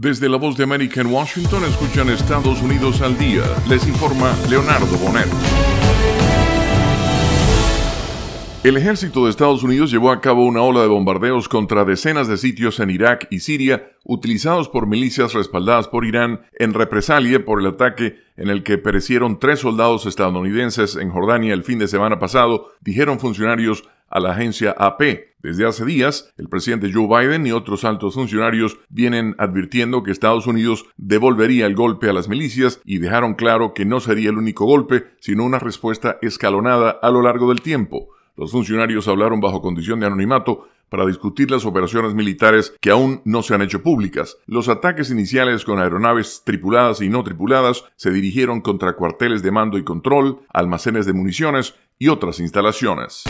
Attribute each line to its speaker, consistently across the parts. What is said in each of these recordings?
Speaker 1: Desde la voz de América en Washington escuchan Estados Unidos al día. Les informa Leonardo Bonet. El ejército de Estados Unidos llevó a cabo una ola de bombardeos contra decenas de sitios en Irak y Siria utilizados por milicias respaldadas por Irán en represalia por el ataque en el que perecieron tres soldados estadounidenses en Jordania el fin de semana pasado, dijeron funcionarios a la agencia AP. Desde hace días, el presidente Joe Biden y otros altos funcionarios vienen advirtiendo que Estados Unidos devolvería el golpe a las milicias y dejaron claro que no sería el único golpe, sino una respuesta escalonada a lo largo del tiempo. Los funcionarios hablaron bajo condición de anonimato para discutir las operaciones militares que aún no se han hecho públicas. Los ataques iniciales con aeronaves tripuladas y no tripuladas se dirigieron contra cuarteles de mando y control, almacenes de municiones y otras instalaciones.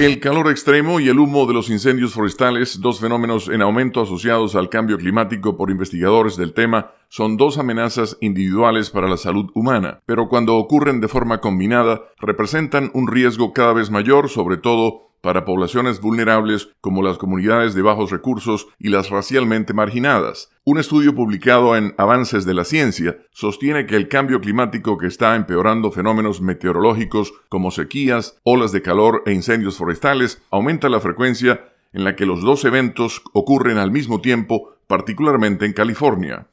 Speaker 1: El calor extremo y el humo de los incendios forestales, dos fenómenos en aumento asociados al cambio climático por investigadores del tema, son dos amenazas individuales para la salud humana, pero cuando ocurren de forma combinada, representan un riesgo cada vez mayor, sobre todo para poblaciones vulnerables como las comunidades de bajos recursos y las racialmente marginadas. Un estudio publicado en Avances de la Ciencia sostiene que el cambio climático que está empeorando fenómenos meteorológicos como sequías, olas de calor e incendios forestales aumenta la frecuencia en la que los dos eventos ocurren al mismo tiempo, particularmente en California.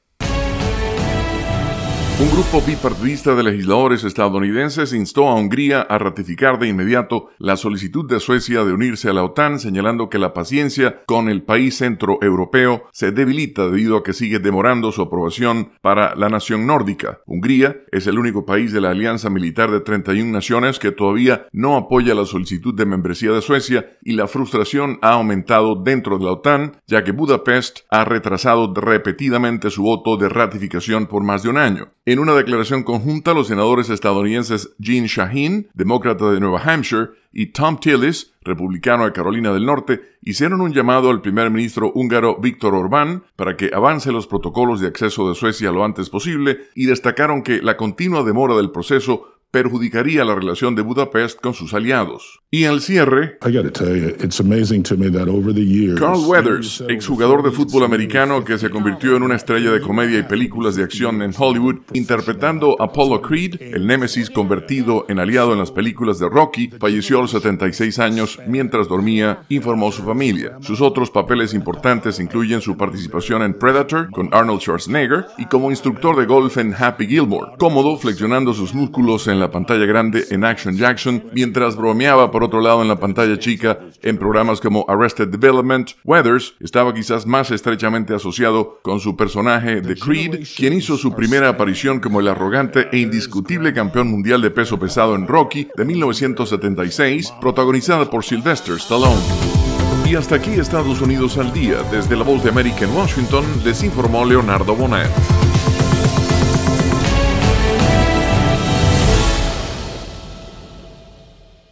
Speaker 1: Un grupo bipartidista de legisladores estadounidenses instó a Hungría a ratificar de inmediato la solicitud de Suecia de unirse a la OTAN, señalando que la paciencia con el país centroeuropeo se debilita debido a que sigue demorando su aprobación para la nación nórdica. Hungría es el único país de la alianza militar de 31 naciones que todavía no apoya la solicitud de membresía de Suecia y la frustración ha aumentado dentro de la OTAN, ya que Budapest ha retrasado repetidamente su voto de ratificación por más de un año. En una declaración conjunta, los senadores estadounidenses Gene Shaheen, demócrata de Nueva Hampshire, y Tom Tillis, republicano de Carolina del Norte, hicieron un llamado al primer ministro húngaro Víctor Orbán para que avance los protocolos de acceso de Suecia lo antes posible y destacaron que la continua demora del proceso perjudicaría la relación de Budapest con sus aliados. Y al cierre, Carl Weathers, exjugador de fútbol americano que se convirtió en una estrella de comedia y películas de acción en Hollywood, interpretando a Apollo Creed, el némesis convertido en aliado en las películas de Rocky, falleció a los 76 años mientras dormía, informó su familia. Sus otros papeles importantes incluyen su participación en Predator con Arnold Schwarzenegger y como instructor de golf en Happy Gilmore, cómodo flexionando sus músculos en en la pantalla grande en Action Jackson, mientras bromeaba por otro lado en la pantalla chica en programas como Arrested Development, Weathers estaba quizás más estrechamente asociado con su personaje de Creed, quien hizo su primera aparición como el arrogante e indiscutible campeón mundial de peso pesado en Rocky de 1976, protagonizada por Sylvester Stallone. Y hasta aquí Estados Unidos al día. Desde la voz de en Washington les informó Leonardo Bonet.